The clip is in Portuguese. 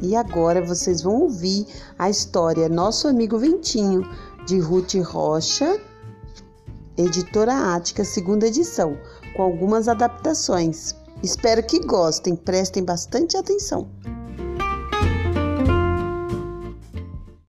E agora vocês vão ouvir a história Nosso Amigo Ventinho, de Ruth Rocha, editora Ática, segunda edição, com algumas adaptações. Espero que gostem, prestem bastante atenção.